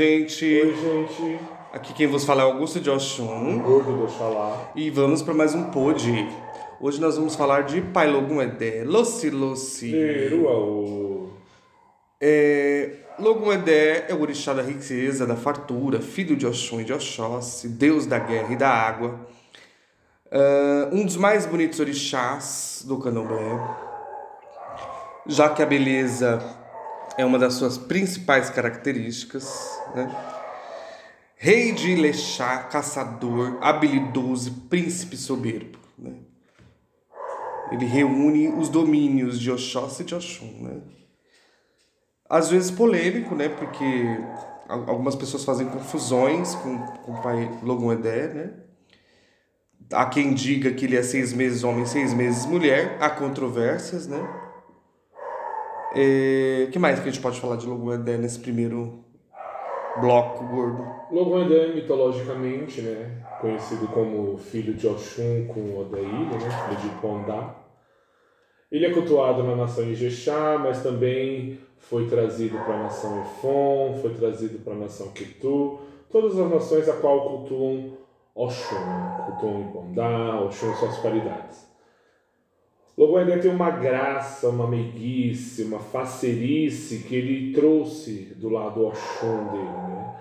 gente. Oi, gente. Aqui quem vos fala é Augusto de Oxum. Gordo do Oxalá. E vamos para mais um pod. Hoje nós vamos falar de Pai Edé, Lossi Lossi. É, Logum Edé é o orixá da riqueza, da fartura, filho de Oxum e de Oxóssi, deus da guerra e da água. Ah, um dos mais bonitos orixás do candomblé. Já que a beleza é uma das suas principais características, né? Rei de Ilexá, caçador, habilidoso príncipe soberbo. Né? Ele reúne os domínios de Oxóssi e de Oxum. Né? Às vezes polêmico, né? porque al- algumas pessoas fazem confusões com, com o pai Logum Edé. Né? Há quem diga que ele é seis meses homem, seis meses mulher. Há controvérsias, né? O que mais que a gente pode falar de Logum Edé nesse primeiro bloco gordo? Logandé, mitologicamente, né? Conhecido como filho de Oxum com Odaíra, né? Filho de Pondá. Ele é cultuado na nação Ijexá, mas também foi trazido para a nação Efon, foi trazido para a nação Ketu, todas as nações a qual cultuam Oxum, cultuam Ipondá, Oxum suas qualidades. Logoendé tem uma graça, uma meiguice, uma facerice que ele trouxe do lado Oxum dele, né?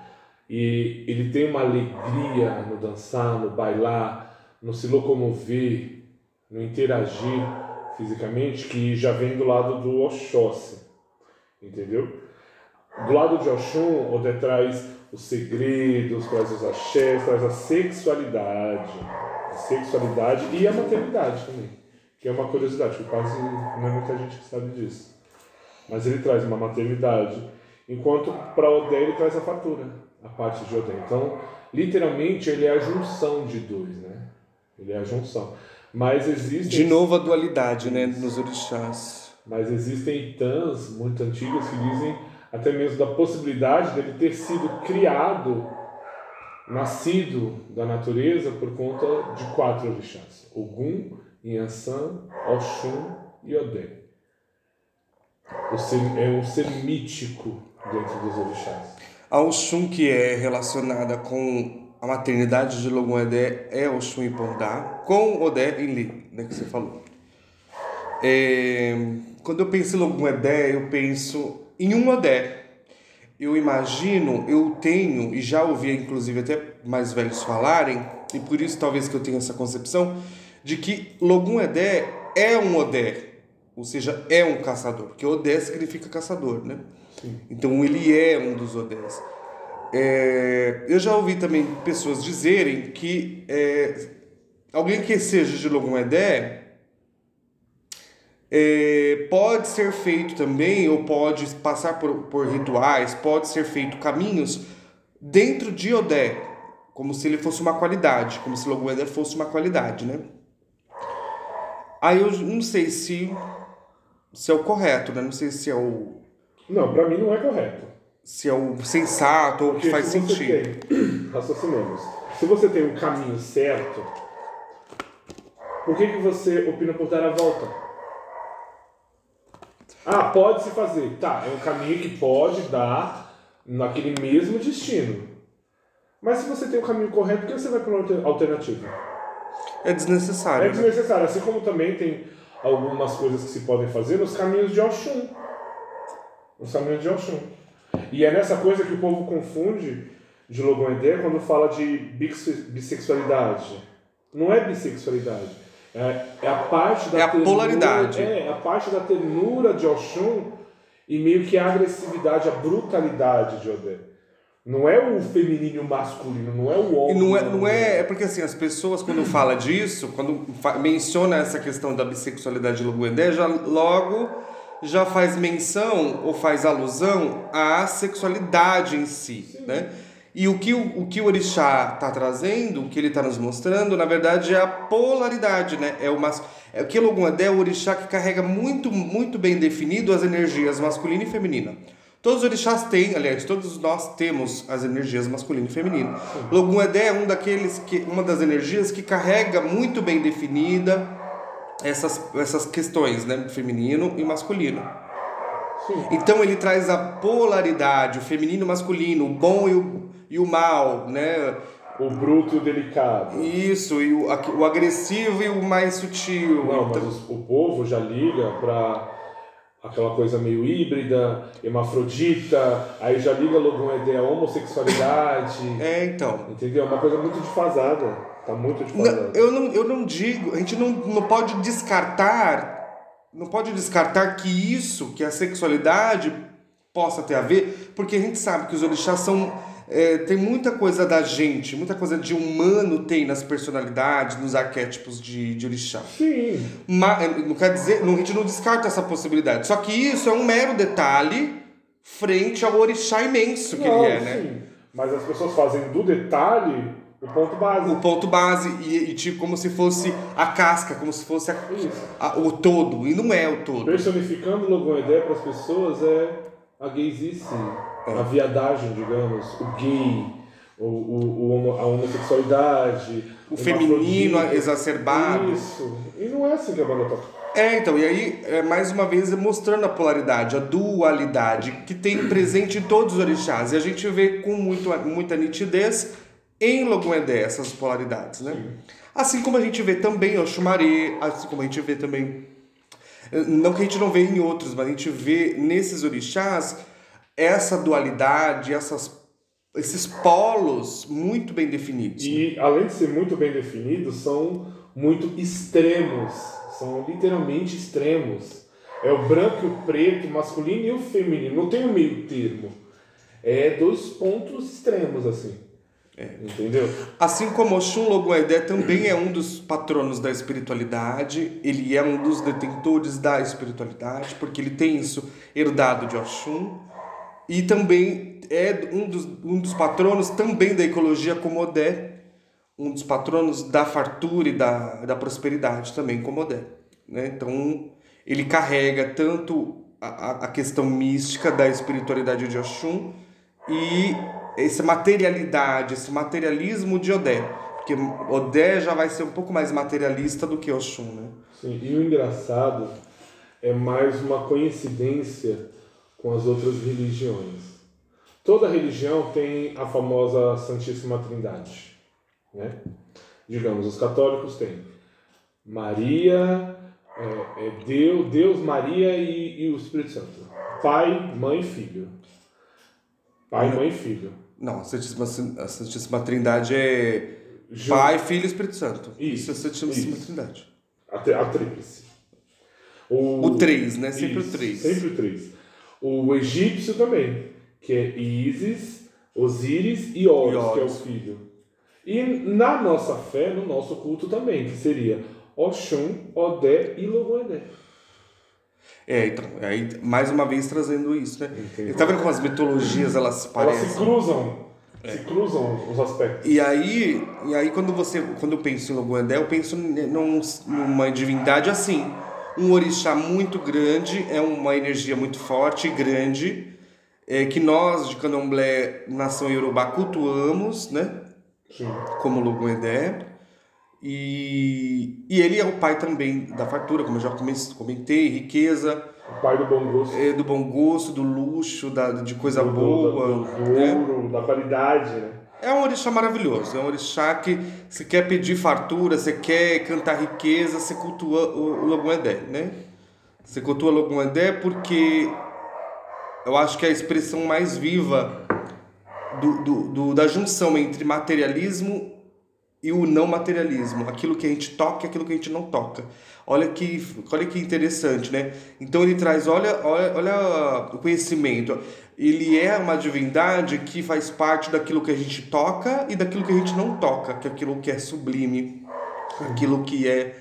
E ele tem uma alegria no dançar, no bailar, no se locomover, no interagir fisicamente, que já vem do lado do Oxóssi, entendeu? Do lado de Oxum, Odé traz os segredos, traz os axés, traz a sexualidade, a sexualidade e a maternidade também, que é uma curiosidade, que quase não é muita gente que sabe disso. Mas ele traz uma maternidade, enquanto para Odé ele traz a fatura, a parte de Odé. Então, literalmente, ele é a junção de dois, né? Ele é a junção. Mas existem... De novo a dualidade, né, nos orixás. Mas existem itãs muito antigas que dizem até mesmo da possibilidade dele ter sido criado, nascido da natureza por conta de quatro orixás: Ogum, Yansan, Oxum e Odé. É um ser mítico dentro dos orixás. A Oxum, que é relacionada com a maternidade de Logum Edé, é Oxum e Pondá, com Odé em Li, né, que você falou. É, quando eu penso em Logum Edé, eu penso em um Odé. Eu imagino, eu tenho, e já ouvi inclusive até mais velhos falarem, e por isso talvez que eu tenha essa concepção, de que Logum Edé é um Odé, ou seja, é um caçador, porque Odé significa caçador, né? Então ele é um dos Odés. É, eu já ouvi também pessoas dizerem que é, alguém que seja de Logum Edé é, pode ser feito também, ou pode passar por, por rituais, pode ser feito caminhos dentro de Odé, como se ele fosse uma qualidade, como se Logum Edé fosse uma qualidade, né? Aí eu não sei se, se é o correto, né? Não sei se é o, Não, para mim não é correto. se é o sensato ou o que faz se você sentido. Tem, raciocinemos. Se você tem um caminho certo, por que, que você opina por dar a volta? Ah, pode se fazer. Tá, é um caminho que pode dar naquele mesmo destino. Mas se você tem o caminho correto, por que você vai para uma alter- alternativa? É desnecessário. É né? desnecessário. Assim como também tem algumas coisas que se podem fazer nos caminhos de Oxum. Nos caminhos de Oxum. E é nessa coisa que o povo confunde de Logoendé quando fala de bissexualidade. Não é bissexualidade. É, é a parte da É a ternura- polaridade. É, a parte da ternura de Oxum e meio que a agressividade, a brutalidade de Odé. Não é o feminino e o masculino, não é o E homem. não é, não é, é porque assim, as pessoas quando fala disso, quando menciona essa questão da bissexualidade de Loguendé, já logo já faz menção ou faz alusão à sexualidade em si, né? E o que o, o que o orixá está trazendo, o que ele está nos mostrando, na verdade é a polaridade, né? É o mas, é o que Loguendé é o orixá que carrega muito muito bem definido as energias masculina e feminina. Todos os orixás têm, aliás, todos nós temos as energias masculina e feminina. Logum Edé é um daqueles que, uma das energias que carrega muito bem definida essas, essas questões, né, feminino e masculino. Então ele traz a polaridade, o feminino e o masculino, o bom e o, e o mal, né? O bruto e o delicado. Isso, e o, o agressivo e o mais sutil. Não, então... mas o, o povo já liga para aquela coisa meio híbrida, hermafrodita, aí já liga logo uma ideia homossexualidade. É, então. Entendeu? É uma coisa muito defasada. Tá muito defasada. Não, eu, não, eu não digo, a gente não, não pode descartar, não pode descartar que isso, que a sexualidade possa ter a ver, porque a gente sabe que os orixás são é, tem muita coisa da gente, muita coisa de humano tem nas personalidades, nos arquétipos de, de orixá. Sim. Mas, é, não quer dizer, não, a gente não descarta essa possibilidade. Só que isso é um mero detalhe frente ao orixá imenso que não, ele é, né? Sim. Mas as pessoas fazem do detalhe o ponto base. O ponto base, e, e tipo, como se fosse a casca, como se fosse a, a, o todo, e não é o todo. Personificando logo uma ideia para as pessoas é a gaysice a viadagem, digamos, o gay, o, o, o a homossexualidade, o feminino exacerbado. Isso. E não é assim que a banda toca. É, então, e aí, é, mais uma vez, mostrando a polaridade, a dualidade que tem presente em todos os orixás. E a gente vê com muito, muita nitidez em Logoendé essas polaridades, né? Sim. Assim como a gente vê também o Xumaré, assim como a gente vê também... Não que a gente não vê em outros, mas a gente vê nesses orixás essa dualidade, essas, esses polos muito bem definidos. E além de ser muito bem definidos, são muito extremos, são literalmente extremos. É o branco e o preto, o masculino e o feminino, não tem um meio termo. É dois pontos extremos assim. É. Entendeu? Assim como Oxum Logoedé também é um dos patronos da espiritualidade, ele é um dos detentores da espiritualidade, porque ele tem isso herdado de Oxum. E também é um dos, um dos patronos também da ecologia como Odé, um dos patronos da fartura e da, da prosperidade também como Odé. Né? Então ele carrega tanto a, a questão mística da espiritualidade de Oxum e essa materialidade, esse materialismo de Odé. Porque Odé já vai ser um pouco mais materialista do que Oxum, né? Sim, e o engraçado é mais uma coincidência com as outras religiões. Toda religião tem a famosa Santíssima Trindade. Né? Digamos, os católicos têm Maria, é, é Deus, Deus, Maria e, e, o Espírito Santo. Pai, mãe e filho. Pai, mãe e filho. Não, a Santíssima, a Santíssima Trindade é Pai, Filho e Espírito Santo. Isso, isso é a Santíssima isso. Trindade. A, a tríplice. O, o três, né? Sempre isso, o três. Sempre o três. O egípcio também, que é Isis, Osíris e Horus, Horus, que é o filho. E na nossa fé, no nosso culto também, que seria Oxum, Odé e Logoedé. É, então, aí, mais uma vez trazendo isso, né? Entendi. Tá vendo como as mitologias elas parecem? Elas se cruzam. É. Se cruzam os aspectos. E aí, e aí quando você, quando eu penso em Logoedé, eu penso num, numa divindade assim um orixá muito grande, é uma energia muito forte e grande, é, que nós de Candomblé, nação Yorubá, cultuamos, né? Sim. Como Logoedé. E, e ele é o pai também da fartura, como eu já comentei, riqueza. O pai do bom gosto. É, do bom gosto, do luxo, da, de coisa do, boa. Do, do, né? ouro, da qualidade, né? É um orixá maravilhoso, é um orixá que você quer pedir fartura, você quer cantar riqueza, você cultua o, Loguendé, né? Você cultua o Loguendé porque eu acho que é a expressão mais viva do, do, do, da junção entre materialismo e o não materialismo, aquilo que a gente toca e aquilo que a gente não toca. Olha que, olha que interessante, né? Então ele traz, olha, olha, olha o conhecimento ele é uma divindade que faz parte daquilo que a gente toca e daquilo que a gente não toca, que é aquilo que é sublime, aquilo que é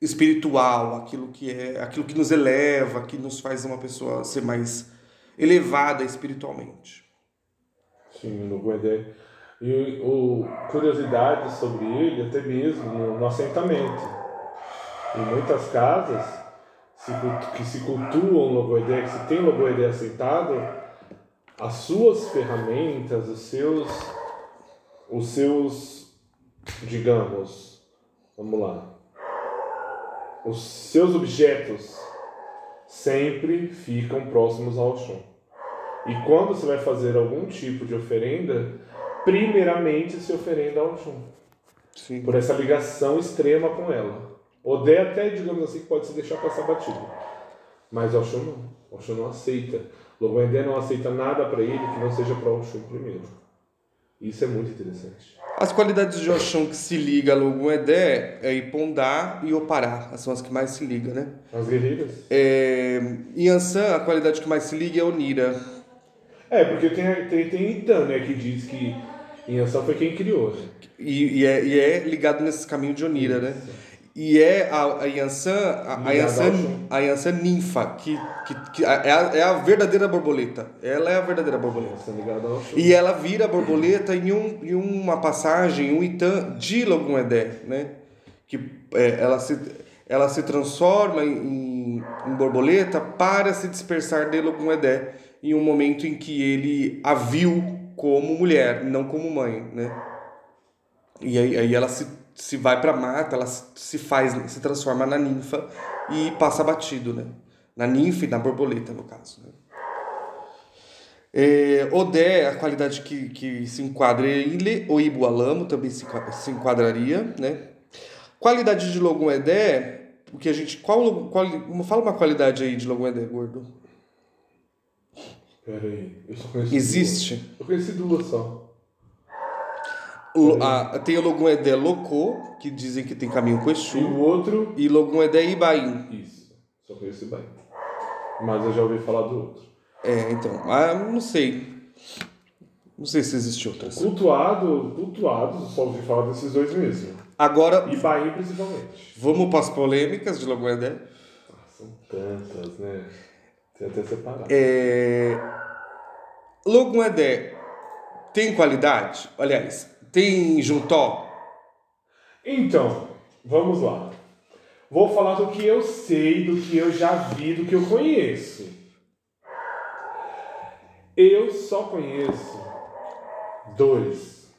espiritual, aquilo que é aquilo que nos eleva, que nos faz uma pessoa ser mais elevada espiritualmente. Sim, no Guedé. E o, curiosidade sobre ele, até mesmo no, no assentamento. Em muitas casas se, que se cultuam Logoedé, que se tem Logoedé assentado, as suas ferramentas, os seus, os seus, digamos, vamos lá, os seus objetos sempre ficam próximos ao Oxum. E quando você vai fazer algum tipo de oferenda, primeiramente se oferenda ao Oxum. Sim. Por essa ligação extrema com ela. Odé até, digamos assim, pode se deixar passar batido. Mas Oxum não. Oxum não aceita. Logoendé não aceita nada para ele que não seja para Oxum primeiro. Isso é muito interessante. As qualidades de Oxum que se liga a Logum Edé é Ipondá e Opará. São as que mais se ligam, né? As guerreiras? É, Yansan, a qualidade que mais se liga é Onira. É, porque tem, tem, tem Itan, né, que diz que Yansan foi quem criou. Né? E, e, é, e é ligado nesse caminho de Onira, né? E é a, a Yansan, a, a Yansan, a Yansan ninfa, que, que, que é, a, é a verdadeira borboleta. Ela é a verdadeira borboleta. Oxum. E ela vira borboleta em, um, em uma passagem, um Itan de Logum Edé, né? Que é, ela, se, ela se transforma em, em borboleta para se dispersar de Logum Edé em um momento em que ele a viu como mulher, não como mãe, né? E aí, aí ela se, se vai para mata, ela se, faz, se transforma na ninfa e passa batido, né? Na ninfa e na borboleta, no caso, né? É, Odé, a qualidade que, que se enquadra é Ile, ou Ibualamo também se, se enquadraria, né? Qualidade de Logum Edé, o que a gente, qual, qual, fala uma qualidade aí de Logum Edé, gordo. Pera aí, eu só conheci Existe? duas. Eu conheci duas só. O, a, tem o Logum Edé Locô, que dizem que tem caminho com E Exu, o outro, e Logum Edé Ibaim. isso. Só conheci bem. Mas eu já ouvi falar do outro. É, então, ah, não sei. Não sei se existe outras. Cultuado, cultuados, eu só ouvi falar desses dois mesmo. Agora, E Bahia principalmente. vamos para as polêmicas de Logum Edé. Ah, são tantas, né? Tem até separado. É... Edé tem qualidade? Aliás, tem juntó? Então, vamos lá. Vou falar do que eu sei, do que eu já vi, do que eu conheço. Eu só conheço dois.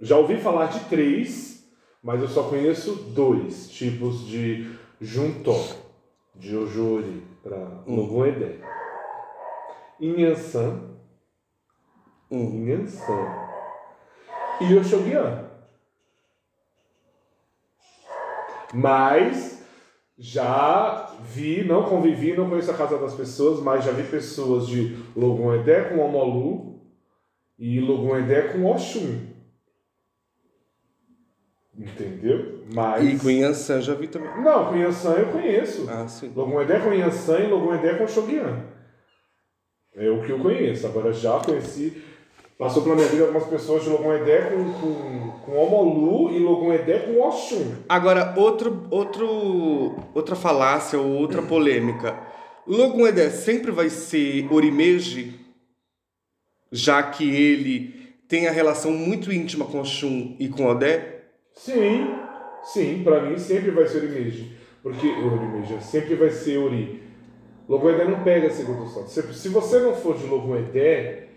Já ouvi falar de três, mas eu só conheço dois tipos de juntó, de ojori, para Logum Edé. Inhansan, Inhansan e Oxoguian. Mas já vi, não convivi, não conheço a casa das pessoas, mas já vi pessoas de Logum Edé com Omolu e Logum Edé com Oxum. Entendeu? Mas. E com Yansan já vi também. Não, com Yansan eu conheço. Ah, sim. Logum Edé com Yansan e Logum Edé com Shoguian. É o que eu conheço. Agora já conheci. Passou pela minha vida algumas pessoas de Logum Edé com, com, com Omolu e Logum Edé com Oxum. Agora, outro, outro, outra falácia ou outra polêmica. Logum Edé sempre vai ser Orimeji, já que ele tem a relação muito íntima com Oxum e com Odé? Sim, sim, pra mim sempre vai ser Orimeji. Porque Orimeji sempre vai ser Ori. Logum Edé não pega segundo santo. Se, se você não for de Logum Edé,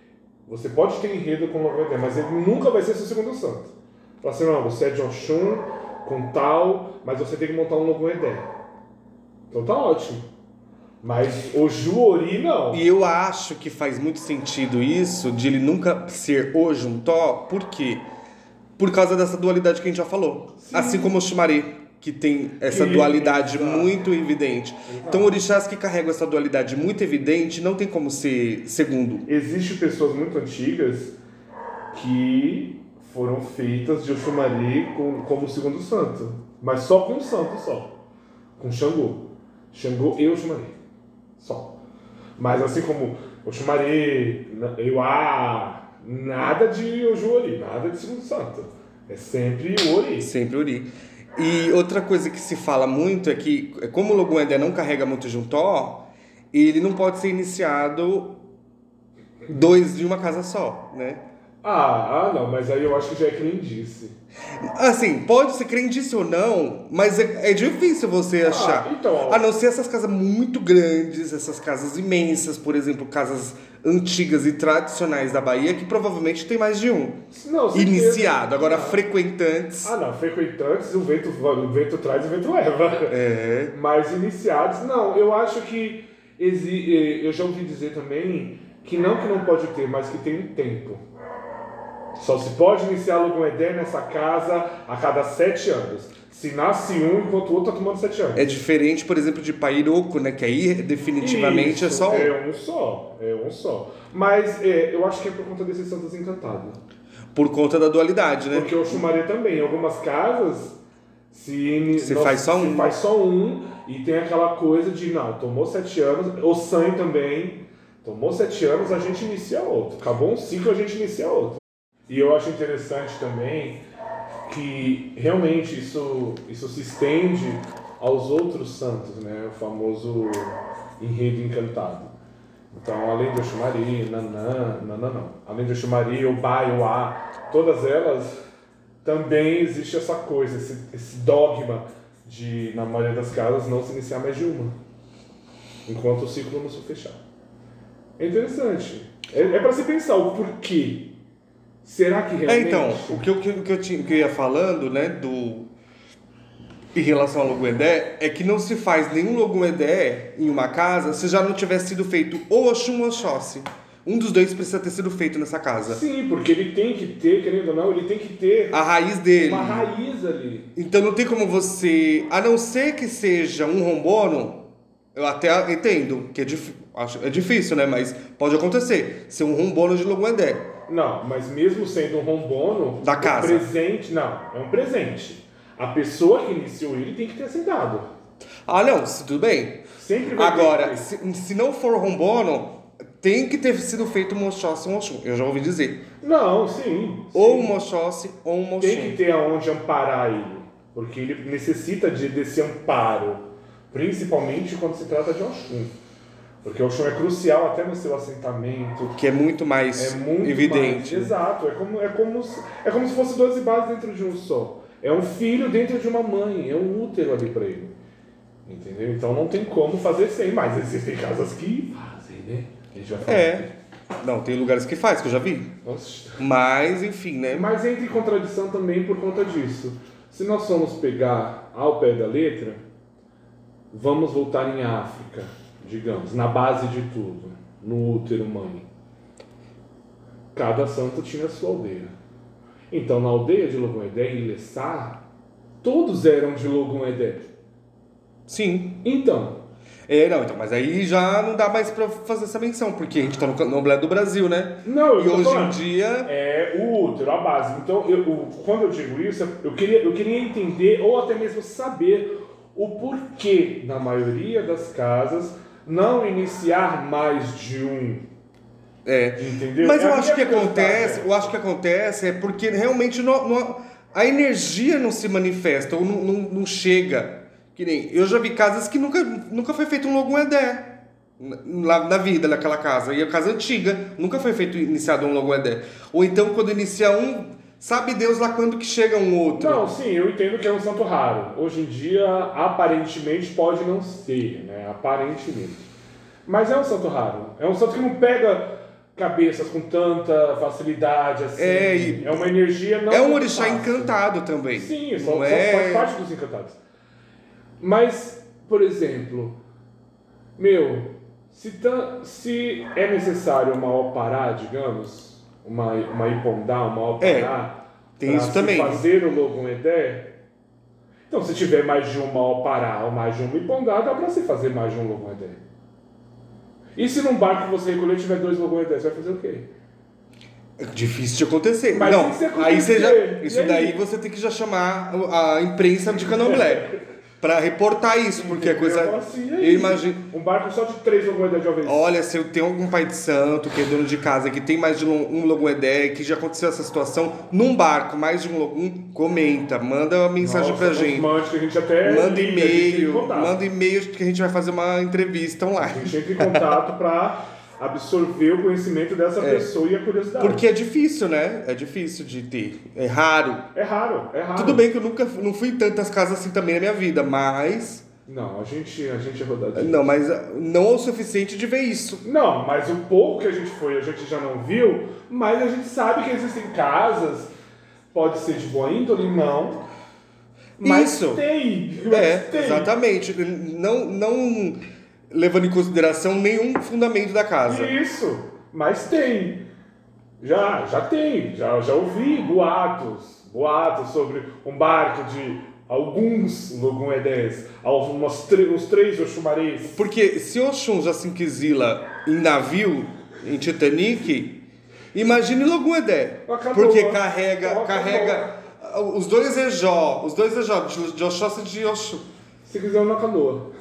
você pode ter enredo com Logum Edé, mas ele nunca vai ser seu segundo santo. Fala assim, não, você é de Oxum, com tal, mas você tem que montar um Edé. Então tá ótimo. Mas o Juori não. E eu acho que faz muito sentido isso, de ele nunca ser o Juntó, por quê? Por causa dessa dualidade que a gente já falou. Assim como o Shumari, que tem essa dualidade muito evidente. Então, orixás que carregam essa dualidade muito evidente não tem como ser segundo. Existem pessoas muito antigas que foram feitas de Oxumari com, como segundo santo. Mas só com um santo só. Com Xangô. Xangô e Oxumari. Só. Mas assim como Oxumari, Euá, nada de Ojuori, nada de segundo santo. É sempre o Ori. Sempre Uri. E outra coisa que se fala muito é que, como o Edé não carrega muito Juntó, ele não pode ser iniciado dois de uma casa só, né? Ah, ah, não, mas aí eu acho que já é crendice. Assim, pode ser crendice ou não, mas é, é difícil você achar. Ah, então. A não ser essas casas muito grandes, essas casas imensas, por exemplo, casas antigas e tradicionais da Bahia, que provavelmente tem mais de um. Não. Iniciado. Agora, Ah. frequentantes. Ah, não, frequentantes, o vento, o vento traz e o vento leva. É. Mas iniciados, não, eu acho que exi eh, eu já ouvi dizer também que não que não pode ter, mas que tem um tempo. Só se pode iniciar logo ideia nessa casa a cada sete anos. Se nasce um enquanto o outro está tomando sete anos. É diferente, por exemplo, de Pairoco, né? Que aí definitivamente é Isso, só um. É um só, é um só. Mas é, eu acho que é por conta desses santos encantados. Por conta da dualidade, né? Porque o Xumaré também, em algumas casas, se, Se nós- faz só se um. faz só um, e tem aquela coisa de, não, tomou sete anos, o sangue também, tomou sete anos, a gente inicia outro. Acabou um ciclo, a gente inicia outro. E eu acho interessante também que realmente isso, isso se estende aos outros santos, né? O famoso enredo encantado. Então, além de Oxumari, Nanã, Nanã não. Além de Oxumari, Obai, Oá, todas elas, também existe essa coisa, esse, esse dogma de, na maioria das casas, não se iniciar mais de uma. Enquanto o ciclo não se fechar. É interessante. É, é para se pensar o porquê. Será que É, realmente... então, o que eu, que eu- que eu, tinha- que eu ia falando, né, do. Em relação ao Loguedé, é que não se faz nenhum Loguedé em uma casa se já não tivesse sido feito ou Oxum ou Oxóssi. Um dos dois precisa ter sido feito nessa casa. Sim, porque ele tem que ter, querendo ou não, ele tem que ter A raiz dele. uma raiz ali. Então não tem como você. A não ser que seja um rombono, eu até entendo que é, dif- acho- é difícil, né? Mas pode acontecer. Ser um rombono de Loguedé. Não, mas mesmo sendo um rombono, Da o casa. presente, não, é um presente. A pessoa que iniciou ele tem que ter aceitado. Ah, não, tudo bem. Sempre vai Agora, ter. se, se não for rombono, tem que ter sido feito um ou um Oxum. Eu já ouvi dizer. Não, sim. Ou sim. um Moxóssi ou um Tem que ter aonde amparar ele. Porque ele necessita de, desse amparo. Principalmente quando se trata de Oxum. Porque o Oxum é crucial até no seu assentamento. Que é muito mais É muito evidente. mais- exato. É como, é, como se, é como se fosse 12 bases dentro de um só. É um filho dentro de uma mãe. É um útero ali para ele. Entendeu? Então não tem como fazer sem. Mas existem casas que fazem, né? A gente vai falar. É. Não, tem lugares que faz, que eu já vi. Nossa. Mas, enfim, né? Mas entra em contradição também por conta disso. Se nós formos pegar ao pé da letra, vamos voltar em África, digamos, na base de tudo, no útero mãe. Cada santo tinha sua aldeia. Então, na aldeia de Logoedé, em Lessá, todos eram de Logoedé. Sim. Então, É, não, então, mas aí já não dá mais pra fazer essa menção, porque a gente tá no candomblé do Brasil, né? não, eu E hoje em falando. dia. É o útero, a base. Então, eu, o- quando eu digo isso, eu queria, eu queria entender, ou até mesmo saber, o porquê, na maioria das casas, não iniciar mais de um. É. Entendeu? Mas É eu acho que acontece, eu acho que acontece é porque realmente não, não- a energia não se manifesta ou não, não, não chega. Que nem, eu já vi casas que nunca, nunca foi feito um logo Edé lá na vida naquela casa. E a casa antiga, nunca foi feito iniciado um logo Edé. Ou então quando inicia um, sabe Deus lá quando que chega um outro. Não, sim, eu entendo que é um santo raro. Hoje em dia, aparentemente, pode não ser, né? Aparentemente. Mas é um santo raro. É um santo que não pega cabeças com tanta facilidade assim. É, e- é uma energia não é um orixá fácil. encantado também. Sim, não só, é... faz parte dos encantados. Mas, por exemplo, meu, se, se é necessário uma opará, digamos, uma, uma ipondá, uma opará, É, tem isso também. fazer o logo edé, então se tiver mais de uma opará ou mais de uma ipondá, dá pra se fazer mais de um logo edé. E se num barco que você recolher tiver dois logo edé, você vai fazer o quê? É difícil de acontecer. Mas não, se acontecer? aí você já, isso aí? daí você tem que já chamar a imprensa de candomblé pra reportar isso, porque é coisa. Eu falo assim, aí? Eu imagino. Um barco só de três logo edé de. Olha, se eu tenho algum pai de santo que é dono de casa que tem mais de um Loguedé, que já aconteceu essa situação num barco, mais de um Logum, comenta, manda uma mensagem Nossa, pra uns gente. que a gente até Manda a e-mail, manda e-mail que a gente vai fazer uma entrevista A online. gente entra em contato pra absorver o conhecimento dessa É. pessoa e a curiosidade. Porque é difícil, né? É difícil de ter. É raro. É raro, é raro. Tudo bem que eu nunca não fui em tantas casas assim também na minha vida, mas. Não, a gente, a gente é rodadinho. Não, mas ah, não o suficiente de ver isso. Não, mas o pouco que a gente foi, a gente já não viu, mas a gente sabe que existem casas, pode ser de boa índole, não. Mas Isso. tem. Mas É, tem. exatamente. Não, não levando em consideração nenhum fundamento da casa. Isso, mas tem. Já, já tem. Já, já ouvi boatos. Boatos sobre um barco de alguns Logum Edés, uns, três Oxumarés. Porque se Oxum já se inquisila em navio, em Titanic, imagine. Acabou. Porque carrega, Acabou. carrega os dois Ejó, os dois Ejó, de de Oxóssi e de Oxum. Se quiser uma canoa.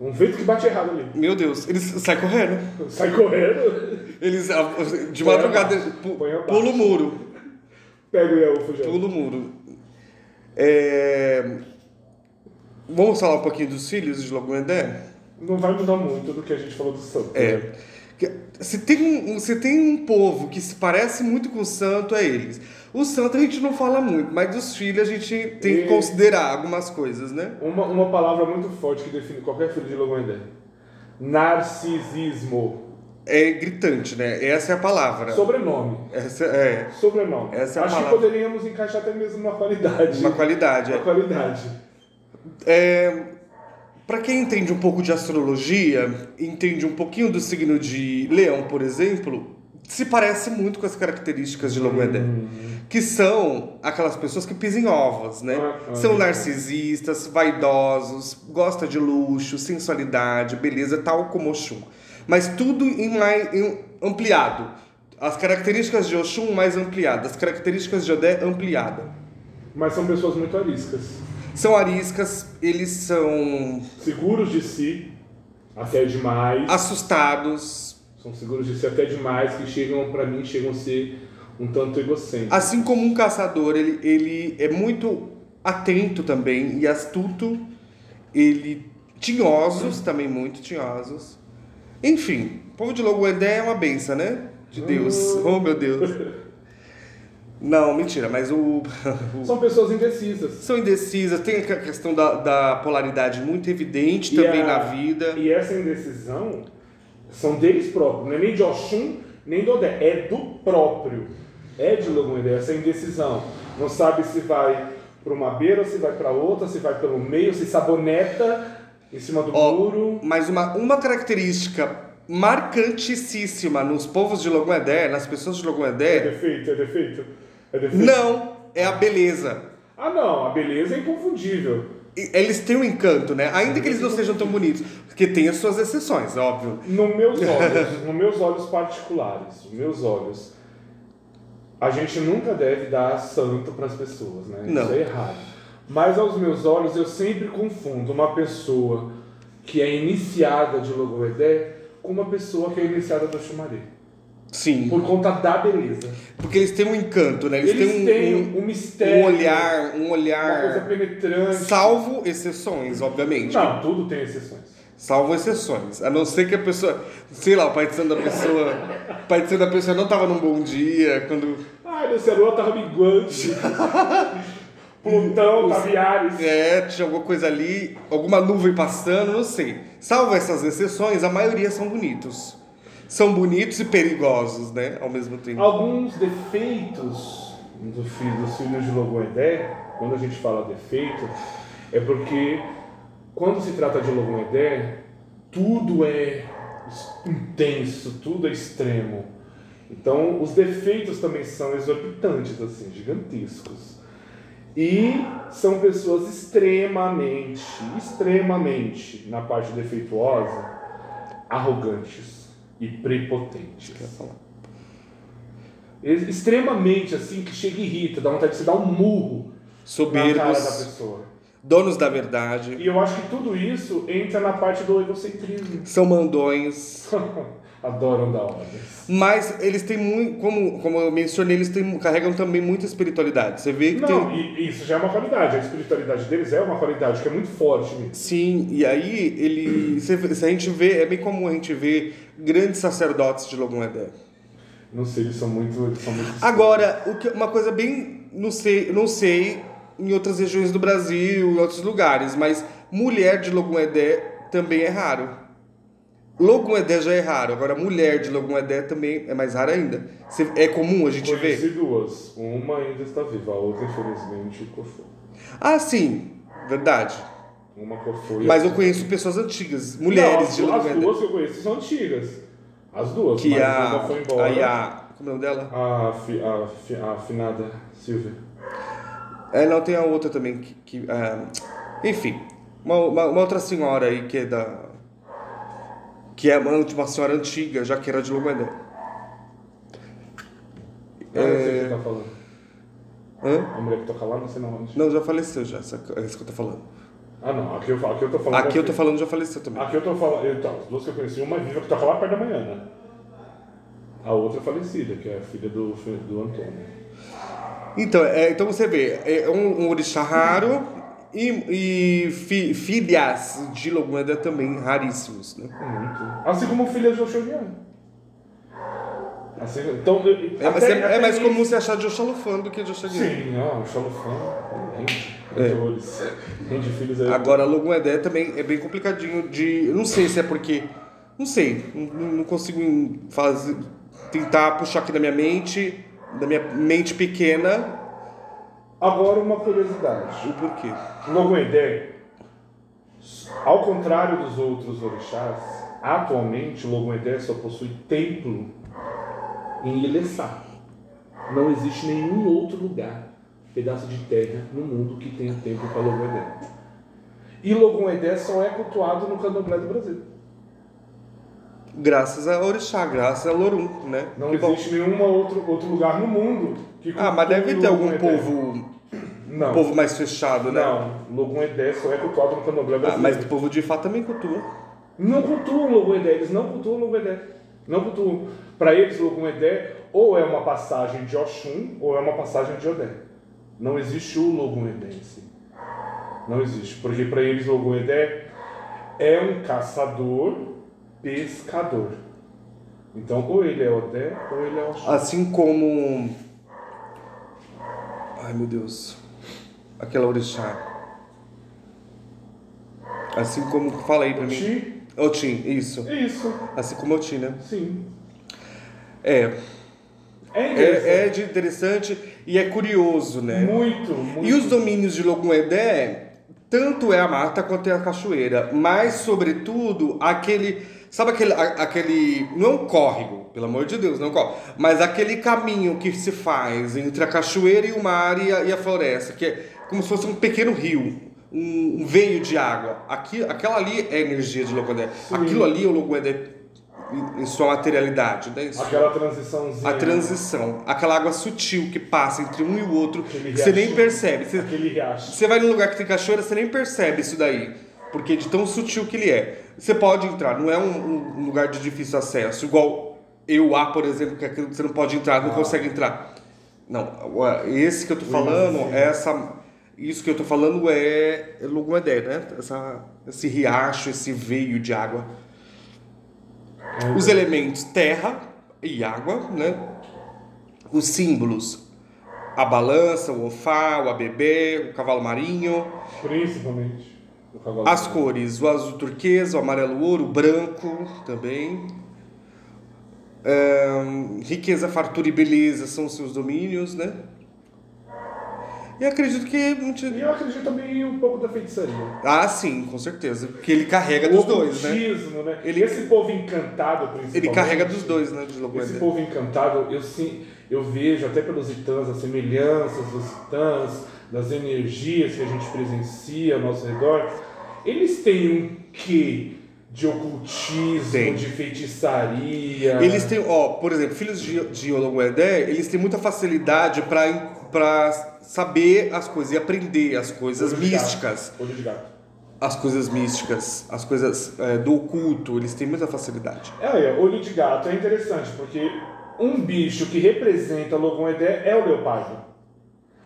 Um vento que bate errado ali. Meu Deus, eles saem correndo. Sai correndo, Eles, de Põe madrugada, abaixo, pula o muro. pega o Iaú já. Pula o muro. É, Vamos falar um pouquinho dos filhos de Loguedé? Não vai mudar muito do que a gente falou do santo. É. né? Se tem, um, se tem um povo que se parece muito com o santo, é eles. O santo a gente não fala muito, mas dos filhos a gente tem que E- considerar algumas coisas, né? Uma, uma palavra muito forte que define qualquer filho de Logoendé. Narcisismo. É gritante, né? Essa é a palavra. Sobrenome. Essa é Sobrenome. Essa é a Acho que palavra. poderíamos encaixar até mesmo uma qualidade. uma qualidade. Uma É. qualidade. É, para quem entende um pouco de astrologia, entende um pouquinho do signo de Leão, por exemplo, se parece muito com as características de Loguedé. Que são aquelas pessoas que pisam em ovos, né? Ah, são narcisistas, vaidosos, gosta de luxo, sensualidade, beleza, tal como Oxum. Mas tudo em mais em ampliado. As características de Oxum mais ampliadas, as características de Odé ampliada. Mas são pessoas muito ariscas. São ariscas, eles são Seguros de si, até demais. assustados, São seguros de si até demais, que chegam, pra mim, chegam a ser um tanto egocêntricos. Assim como um caçador, ele, ele é muito atento também e astuto. Ele tinhosos, também muito tinhosos. Enfim, o povo de Loguedé é uma benção, né? De Deus. Oh, meu Deus. Não, mentira, mas o... o- São pessoas indecisas. São indecisas, tem a questão da, da polaridade muito evidente E também a- na vida. E essa indecisão são deles próprios, não é nem de Oxum, nem do Odé, é do próprio. É de Logoendé, essa indecisão. Não sabe se vai para uma beira ou se vai para outra, se vai pelo meio, se saboneta em cima do Ó, muro. Mas uma, uma característica marcantíssima nos povos de Loguedé, nas pessoas de É Loguedé, defeito, é defeito. É defeito. não é a beleza. Ah não, a beleza é inconfundível. Eles têm um encanto, né? Ainda que eles não sejam tão bonitos, porque tem as suas exceções, óbvio. Nos meus olhos, nos meus olhos particulares, nos meus olhos, a gente nunca deve dar santo para as pessoas, né? Não. Isso é errado. Mas aos meus olhos eu sempre confundo uma pessoa que é iniciada de Logoedé com uma pessoa que é iniciada do Xumaré. Sim. Por conta da beleza. Porque eles têm um encanto, né? Eles, Eles têm um, têm um, um, mistério, um olhar, um uma coisa olhar. penetrante. Salvo exceções, obviamente. Não, tudo tem exceções. Salvo exceções. A não ser que a pessoa, sei lá, o pai de santo da pessoa, o pai de santo da pessoa não tava num bom dia, quando Ai, esse lua tava minguante. Plutão, Taviares. é, tinha alguma coisa ali, alguma nuvem passando, não sei. Salvo essas exceções, a maioria são bonitos. São bonitos e perigosos, né, ao mesmo tempo. Alguns defeitos do filho, dos filhos de Logoedé, quando a gente fala defeito, é porque quando se trata de Logoedé, tudo é intenso, tudo é extremo. Então, os defeitos também são exorbitantes, assim, gigantescos. E são pessoas extremamente, extremamente, na parte defeituosa, arrogantes e prepotentes. Quer falar? Extremamente assim, que chega e irrita, dá vontade de se dar um murro na cara da Soberbos, pessoa. donos da verdade, E eu acho que tudo isso entra na parte do egocentrismo. são mandões. Adoram dar ordens. Mas eles têm muito, como, como eu mencionei, eles têm, carregam também muita espiritualidade. Você vê que Não, tem. e isso já é uma qualidade. A espiritualidade deles é uma qualidade que é muito forte. mesmo. Sim, e aí ele. Se, se a gente vê, é bem comum a gente ver grandes sacerdotes de Logum Edé. Não sei, eles são muito. Eles são muito Agora, o que, uma coisa bem. Não sei, não sei em outras regiões do Brasil, em outros lugares, mas mulher de Logum Edé também é raro. Logum Edé já é raro, agora mulher de Logum Edé também é mais rara ainda. É comum a gente ver? Conheci duas. Uma ainda está viva, a outra, infelizmente, cofou. Ah, sim, verdade. Uma cofou e Mas eu conheço pessoas antigas, mulheres Não, de as, Logum as Edé. duas que eu conheço são antigas. As duas. Que mas a. uma foi embora. Aí a. Como é o nome dela? A, fi, a, fi, a afinada Silvia. É, não, tem a outra também que. que, ah, enfim, uma, uma, uma outra senhora aí que é da. Que é uma, uma senhora antiga, já que era de Lomandé. Ah, não sei o que você tá falando. Hã? A mulher que toca lá, não sei não onde. Não, já faleceu já, essa, essa que eu tô falando. Ah, não. Aqui eu, aqui eu tô falando. Aqui eu tô falando já faleceu também. Aqui eu tô falando. Então, as duas que eu conheci, uma viva que toca lá perto da manhã, né? A outra falecida, que é a filha do, do Antônio. Então, é, então você vê, é um, um orixá raro e, e fi- filhas de Logumedé também raríssimos, né? Muito. Assim como filha de Oxoguiano. Assim, então, É, até- é, é mais comum você achar de Oxalufã do que de Oxaguiano. Sim, não, o Xalofã rende. É. Rende. Rende filhos aí. Agora, Logumedé também é bem complicadinho de. Não sei se é porque. Não sei, não, não consigo fazer, tentar puxar aqui da minha mente, da minha mente pequena, Agora uma curiosidade. o porquê. Logoedé, ao contrário dos outros orixás, atualmente Logoedé só possui templo em Ilessá. Não existe nenhum outro lugar, pedaço de terra no mundo que tenha templo para Logoedé. E Logoedé só é cultuado no Candomblé do Brasil. Graças a Orixá, graças a Lorum, né? Não Que bom. existe nenhum outro, outro lugar no mundo que Ah, mas deve ter algum povo, Não. povo mais fechado, né? Não, Logoedé só é cultuado no Candomblé Ah, brasileiro. mas o povo de Fá também cultua. Não cultuam Logoedé, eles não cultuam Logoedé. Não cultuam. Para eles, Logoedé ou é uma passagem de Oxum ou é uma passagem de Odé. Não existe o Logoedé em si. Não existe. Porque para eles, Logoedé é um caçador, pescador. Então, ou ele é Odé ou ele é Oxum. Assim como. Ai meu Deus. Aquela Orixá. Assim como. Fala aí pra mim. Ti? Otim, isso. Isso, Assim como Otim, né? sim. É. É interessante. É, é de interessante e é curioso, né? Muito, muito. E os domínios de Logumedé, tanto é a mata quanto é a cachoeira, mas sobretudo aquele, sabe aquele, aquele, não é um córrego, pelo amor de Deus, não é um córrego, mas aquele caminho que se faz entre a cachoeira e o mar e a, e a floresta, que é como se fosse um pequeno rio, um, um veio de água. Aqui, aquela ali é a energia de Logumedé. Aquilo ali é o Logumedé em, sua materialidade, né? Aquela transiçãozinha. a transição, aquela água sutil que passa entre um e o outro, Aquele que você nem percebe. Você, Aquele riacho. você vai num lugar que tem cachoeira, você nem percebe isso daí, porque de tão sutil que ele é. Você pode entrar, não é um, um- lugar de difícil acesso, igual eu A, por exemplo, que é aquilo que você não pode entrar, não consegue entrar. Não, esse que eu tô falando, invisível. essa, isso que eu tô falando é Lugumedé, né? Essa, esse riacho, esse veio de água. Os elementos terra e água, né? Os símbolos, a balança, o ofá, o ABB, o cavalo marinho. Principalmente. O cavalo. As cores, o azul turquesa, o amarelo ouro, o branco também. Riqueza, fartura e beleza são os seus domínios, né? E acredito que... E eu acredito também um pouco da feitiçaria. Ah, sim, com certeza. Que ele carrega dos o dois, né? né? Ele- Esse povo encantado, principalmente. Ele carrega dos dois, né? De Esse Logoedé. povo encantado, eu, sim, eu vejo até pelos itãs as semelhanças dos itãs, das energias que a gente presencia ao nosso redor. Eles têm um quê de ocultismo, Tem. de feitiçaria. Eles têm, ó, por exemplo, filhos de, de Ologuedé, eles têm muita facilidade para pra saber as coisas e aprender as coisas Olho místicas. Olho de gato. As coisas místicas, as coisas é, do oculto, eles têm muita facilidade. É, é, olho de gato é interessante, porque um bicho que representa Logon Edé é o leopardo.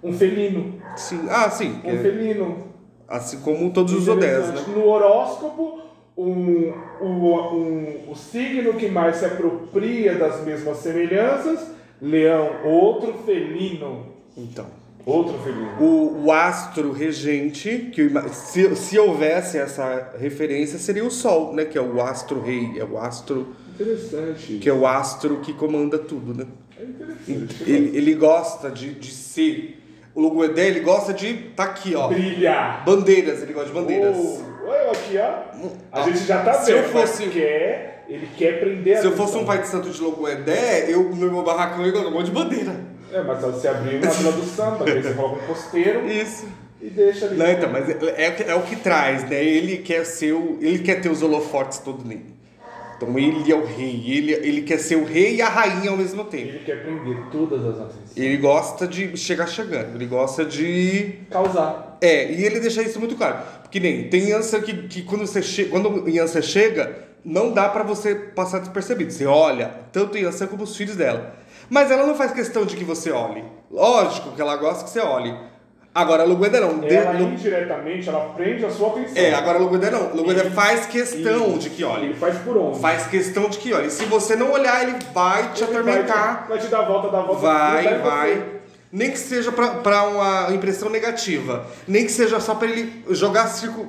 Um felino. Sim. Ah, sim. Um é, felino. assim como todos os odés, né? No horóscopo, um, um, um- o signo que mais se apropria das mesmas semelhanças, leão, outro felino. Então. Outro felino. O, o astro regente, que se, se houvesse essa referência, seria o Sol, né? Que é o astro rei, é o astro Interessante. que é o astro que comanda tudo, né? É interessante. Ele, ele gosta de, de ser. O Logoedé, ele gosta de. Tá aqui, ó. Brilhar. Bandeiras, ele gosta de bandeiras. Oh, olha aqui, ó. A Ah, gente já tá se eu vendo, mas fosse- quer, ele quer prender a Se eu fosse um pai de santo de Logoedé, eu no meu barracão eu ia um monte de bandeira. É, mas você abrir na Vila do Samba, aí você coloca um costeiro Isso. e deixa ali. Não, então, mas é, é, o que- é o que traz, né? Ele quer ser o, ele quer ter os holofotes todo nele. Então ele é o rei, ele, ele quer ser o rei e a rainha ao mesmo tempo. Ele quer prender todas as atenções. Ele gosta de chegar chegando, ele gosta de Causar. É, e ele deixa isso muito claro. Porque nem tem Yansa que, que quando você chega, quando Yansa chega, não dá pra você passar despercebido. Você olha, tanto Yansa como os filhos dela. Mas ela não faz questão de que você olhe. Lógico que ela gosta que você olhe. Agora a Lugueda não. De- Ela Lu- indiretamente, ela prende a sua atenção. É, agora a Lugueda não. Lugueda Ele- faz questão Ele- de que olhe. Ele faz por onde? Faz questão de que olhe. Se você não olhar, ele vai te Ele atormentar. Vai te, vai te dar a volta, dar a volta. Vai, vai. você. Nem que seja pra, pra uma impressão negativa. Nem que seja só pra ele jogar circo,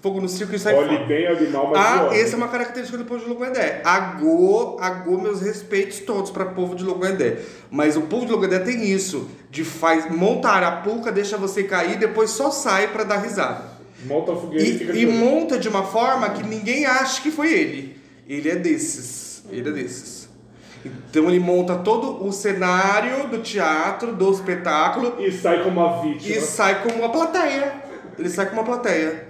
fogo no circo e sair Olhe fora. bem, olhe mal, mas Ah, olhe. essa é uma característica do povo de Logoedé. Agô, agô meus respeitos todos para o povo de Logoedé. Mas o povo de Logoedé tem isso, de faz, monta a arapuca, deixa você cair, depois só sai para dar risada. Monta a fogueira e, fica E, monta de uma forma que ninguém acha que foi ele. Ele é desses. Ele é desses. Então ele monta todo o cenário do teatro, do espetáculo, E sai como a vítima. e sai como uma plateia. Ele sai como uma plateia.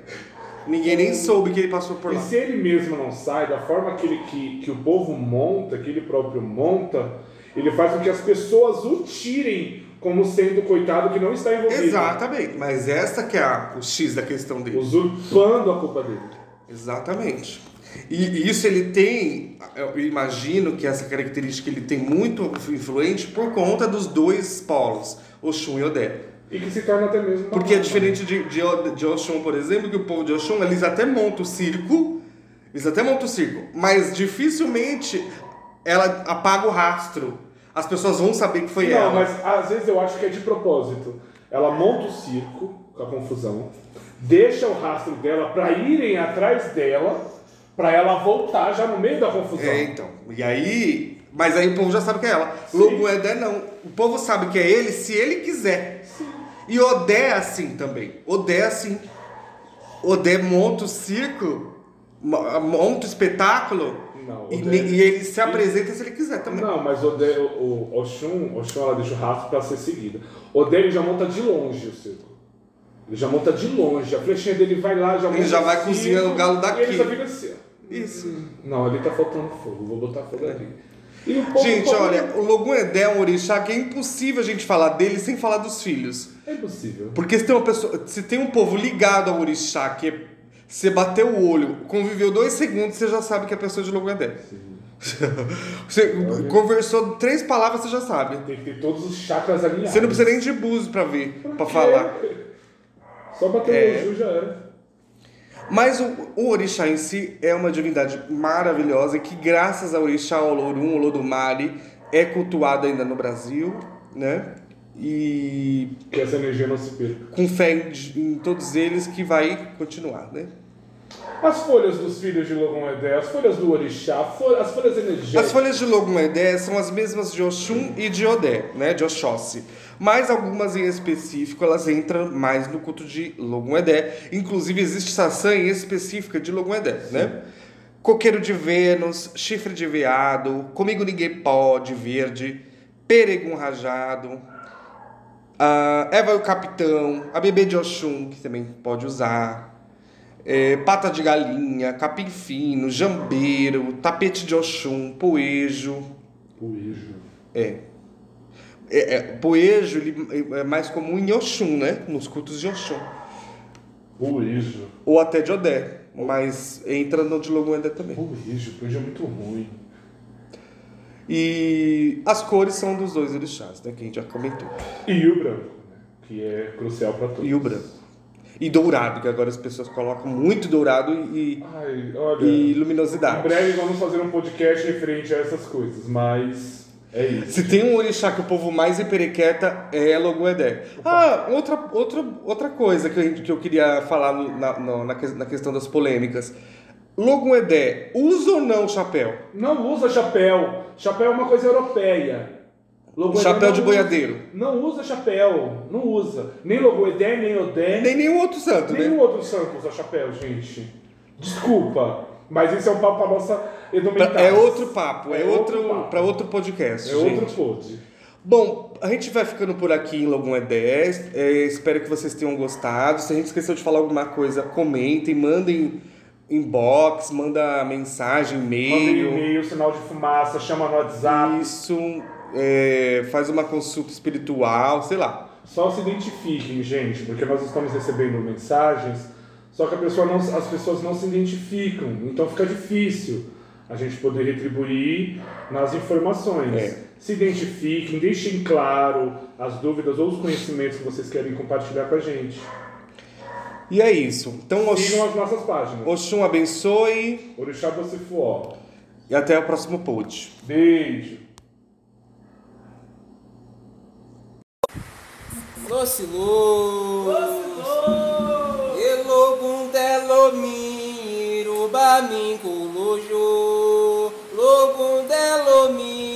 Ninguém nem soube que ele passou por E lá. se ele mesmo não sai, da forma que, ele, que, que o povo monta, que ele próprio monta, ele faz com que as pessoas o tirem como sendo o coitado que não está envolvido. Exatamente. Mas essa que é a- o X da questão dele. Usurpando a culpa dele. Exatamente. E, e isso ele tem, eu imagino que essa característica ele tem muito influente por conta dos dois polos, Oxum e Odé. E que se torna até mesmo. Porque é arma. diferente de, de, de Oxum, por exemplo, que o povo de Oxum, eles até montam o circo, eles até montam o circo, mas dificilmente ela apaga o rastro. As pessoas vão saber que foi Não, ela. mas às vezes eu acho que é de propósito. Ela monta o circo com a confusão, deixa o rastro dela para irem atrás dela, para ela voltar já no meio da confusão. É, então. E aí. Mas aí o povo já sabe que é ela. Sim. Logoedé não. O povo sabe que é ele se ele quiser. E Odé é assim também. Odé é assim. Odé monta o circo, mo- monta o espetáculo. Não, e, Odé- ne- e ele se apresenta se ele quiser também. Não, mas o, Ode- o, o Oxum, Oxum ela deixa o rastro para ser seguida. Odé ele já monta de longe o circo. Ele já monta de longe. A flechinha dele vai lá, já Ele monta já o vai cozinhando o galo daqui. E ele só fica assim. ó. Isso. Não, ali tá faltando fogo. Vou botar fogo ali. Povo- Gente, povo- olha, o Logoedé é um orixá que é impossível a gente falar dele sem falar dos filhos. É impossível. Porque se tem uma pessoa, se tem um povo ligado ao orixá, que é- você bateu o olho, conviveu dois segundos, você já sabe que é a pessoa de Logoedé. Você conversou três palavras, você já sabe. Tem que ter todos os chakras alinhados. Você não precisa nem de búzio pra ver, pra falar. Só bater É. o olho já era. Mas o, o orixá em si é uma divindade maravilhosa que graças ao orixá Olorum, Olodumare, é cultuado ainda no Brasil, né? E Que essa energia não se perca. com fé em, em todos eles que vai continuar, né? As folhas dos filhos de Logom Edé, as folhas do Orixá, as folhas energéticas. As folhas de Logumedé são as mesmas de Oxum e de Odé, né, de Oxóssi. Mas algumas em específico, elas entram mais no culto de Logumedé. Inclusive, existe saçã em específica de Logumedé, né? Coqueiro de Vênus, chifre de veado, comigo ninguém pode, verde, peregum rajado, a Eva e o Capitão, a bebê de Oxum, que também pode usar, é, pata de galinha, capim fino, jambeiro, tapete de Oxum, poejo. Poejo. É. É, é, poejo ele é mais comum em Oxum, né? Nos cultos de Oxum. Poejo. Ou até de Odé. Mas entra no de Logoendé também. Poejo, poejo é muito ruim. E as cores são dos dois orixás, né? Que a gente já comentou. E o branco, né? que é crucial para todos. E o branco. E dourado, que agora as pessoas colocam muito dourado e, Ai, olha, e em luminosidade. breve vamos fazer um podcast referente a essas coisas, mas é isso. Se tem um orixá que o povo mais emperequeta é Logoedé. Ah, outra, outra, outra coisa que eu, que eu queria falar na, na, na questão das polêmicas. Logoedé, usa ou não chapéu? Não usa chapéu. Chapéu é uma coisa europeia. Logoedé Chapéu de usa- boiadeiro. Não usa chapéu. Não usa. Nem Logoedé, nem Odé. Nem nenhum outro santo, Nenhum né? outro santo usa chapéu, gente. Desculpa. Mas esse é um papo para nossa edumentada. É outro papo, é, É outro para outro podcast. É gente. outro pod. Bom, a gente vai ficando por aqui em Logum Edé. É, espero que vocês tenham gostado. Se a gente esqueceu de falar alguma coisa, comentem, mandem inbox, manda mensagem, Manda e-mail. e-mail, sinal de fumaça, chama no WhatsApp. Isso, é, faz uma consulta espiritual, sei lá. Só se identifiquem, gente, porque nós estamos recebendo mensagens, só que a pessoa não, as pessoas não se identificam, então fica difícil a gente poder retribuir nas informações. É. Se identifiquem, deixem claro as dúvidas ou os conhecimentos que vocês querem compartilhar com a gente. E é isso. Então, Sigam Ox- as nossas páginas. Oxum abençoe Orixá Bocifuó. e até o próximo pod. Beijo. Doce luz, delomiro, baminco lojo, Logun delomiro,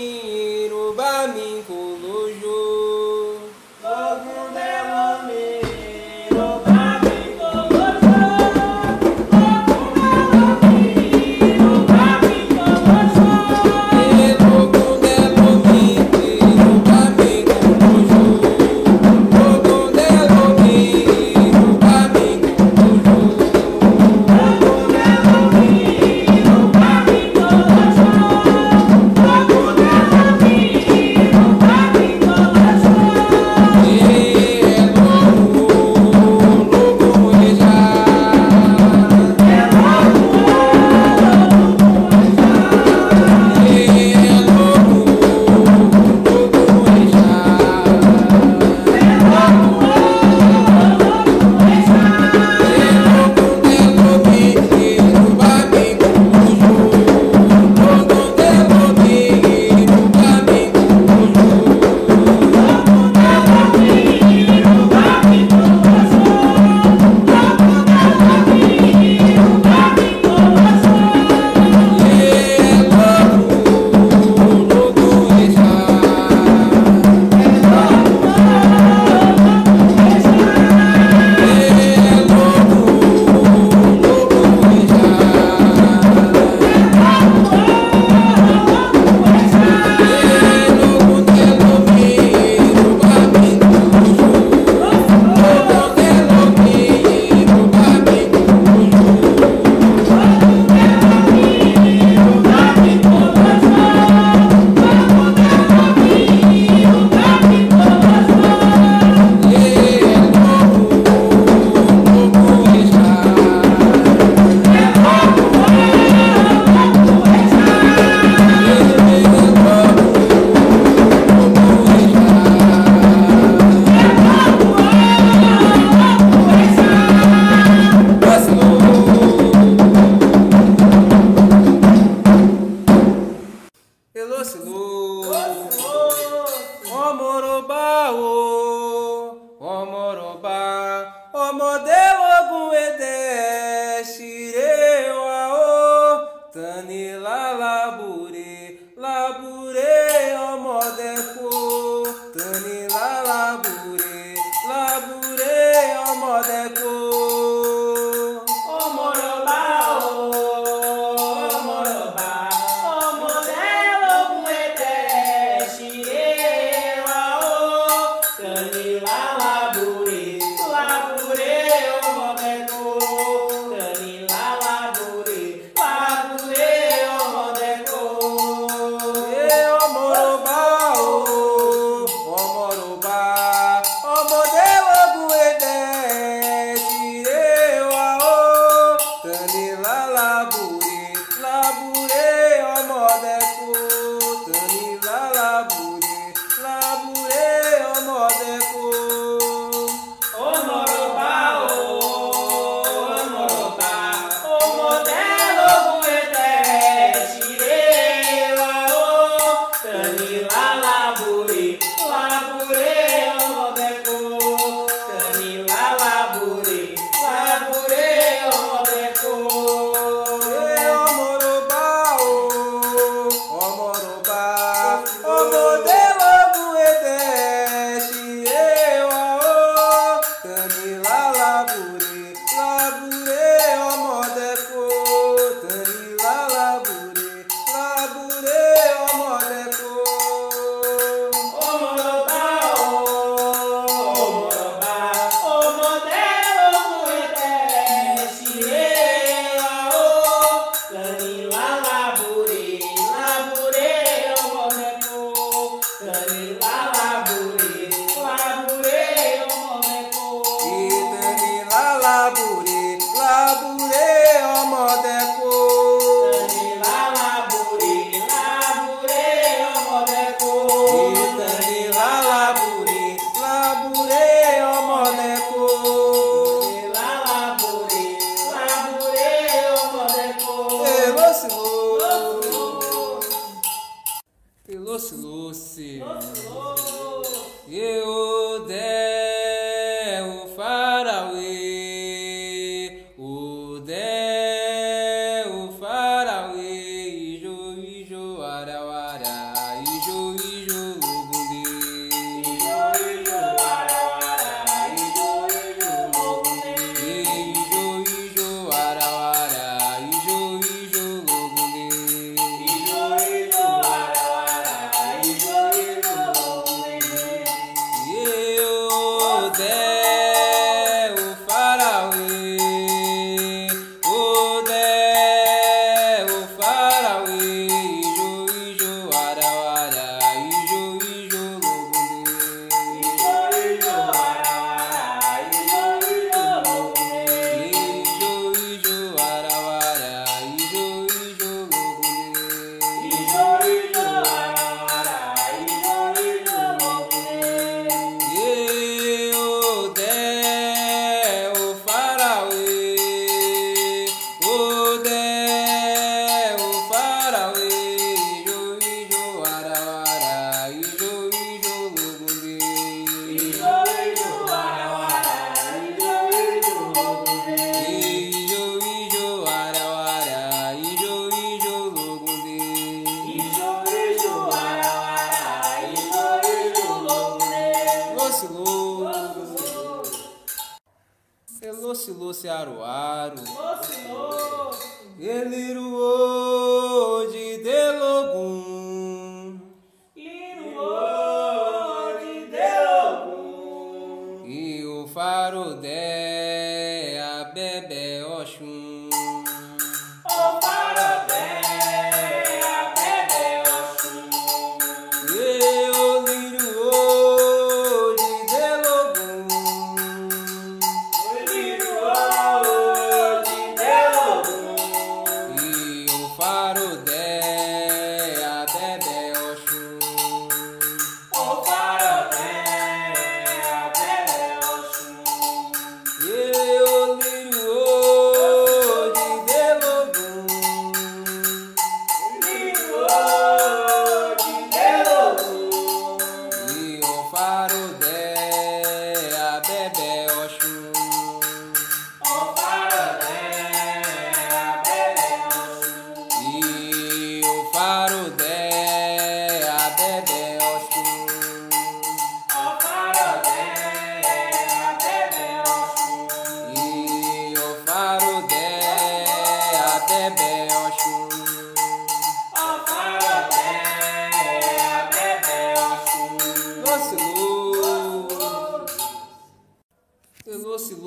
Omoroba, o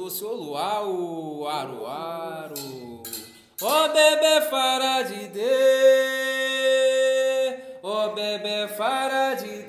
fosse o luar, o aruaru. Ó bebê fará de Deus, ó bebê fará de Deus.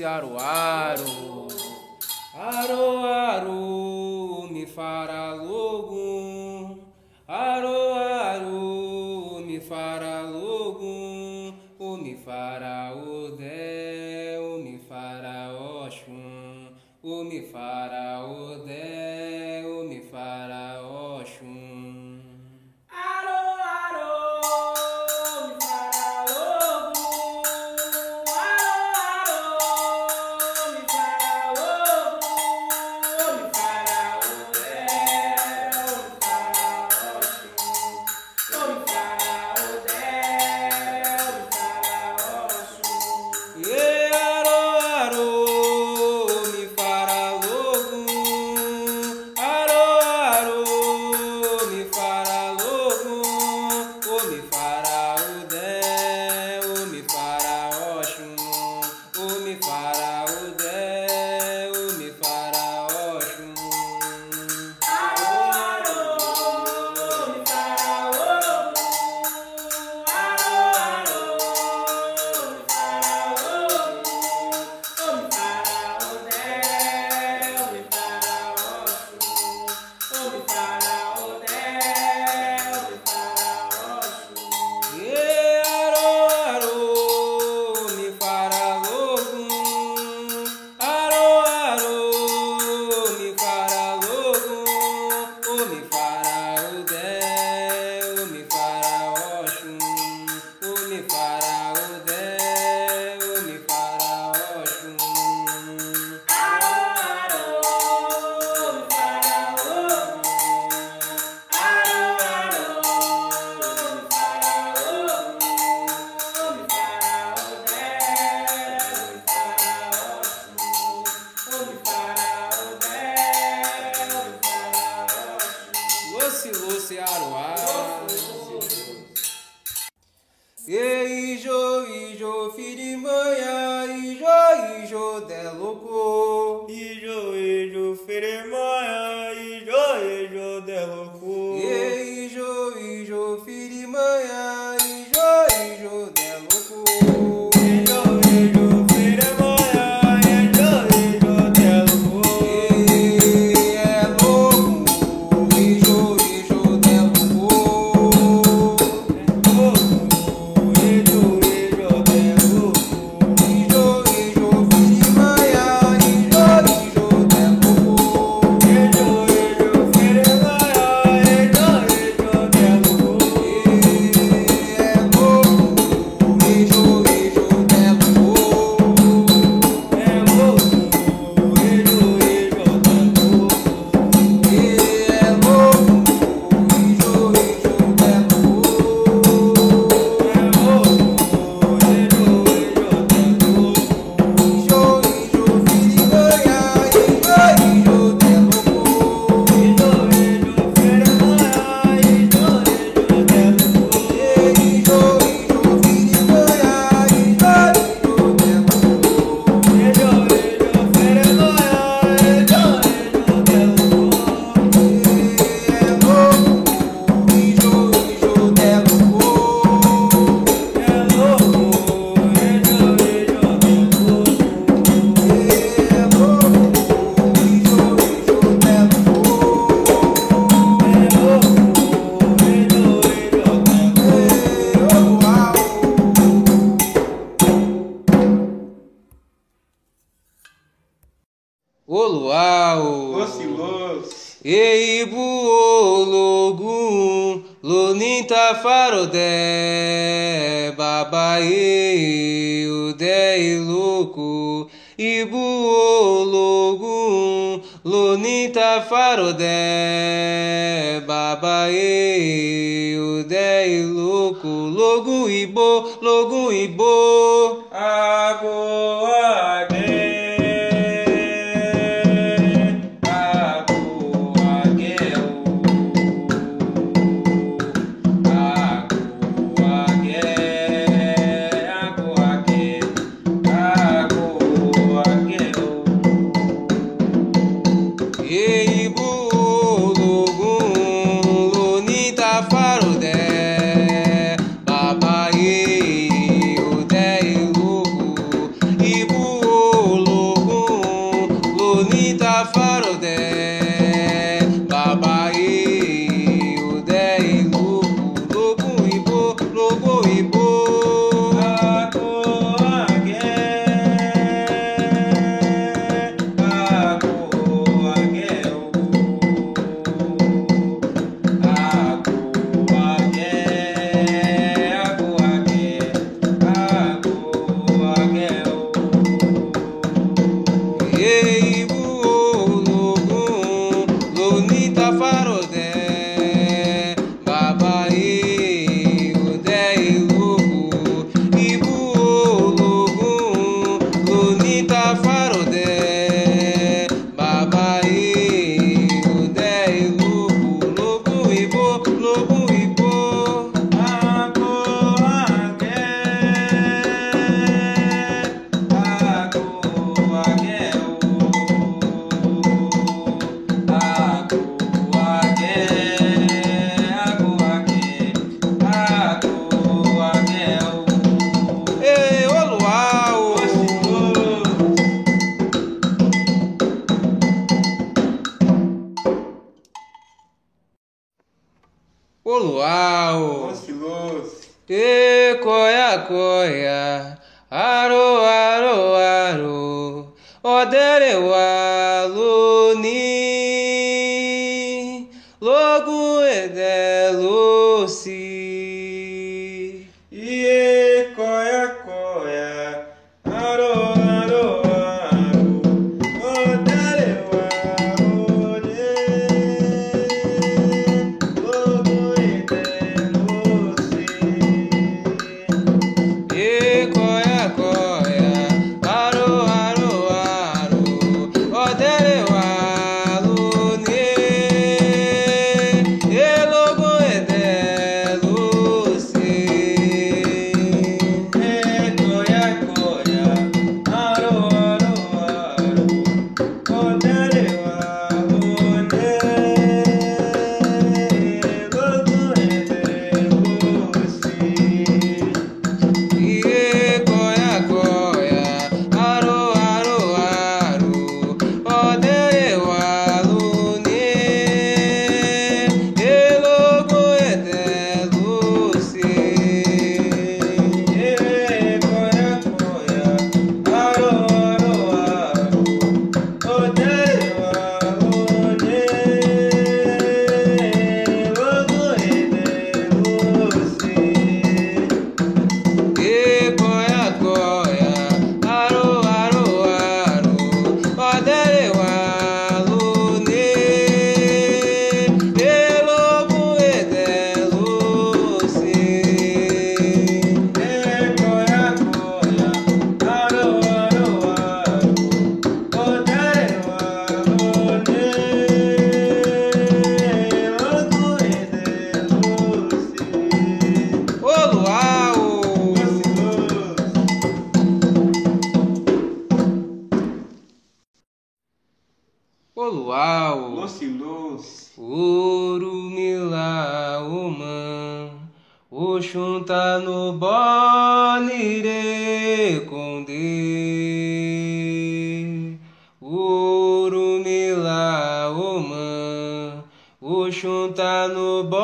Aro, aro. Aro,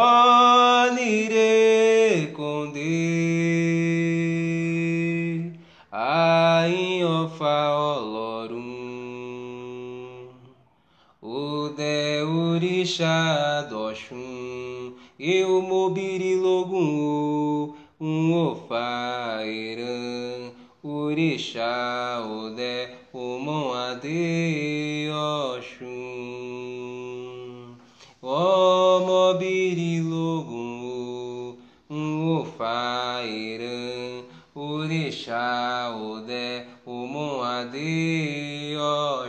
olire konde ain ofa Ọlọ́run òde òrìṣà d'Ọ̀ṣun eu mobiri logun um ofa ìran urisha ode omon ade ṣáà òde òmùn àdéyọ̀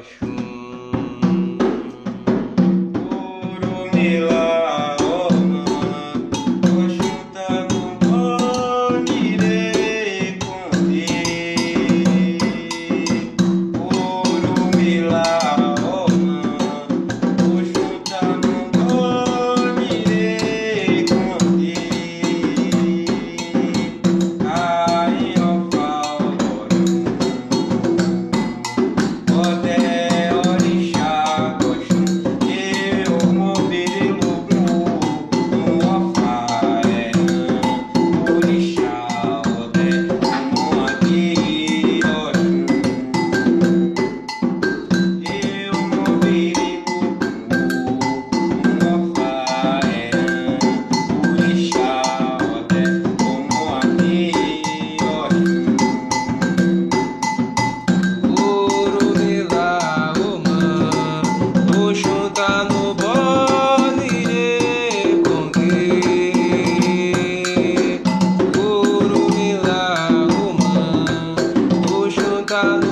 пока.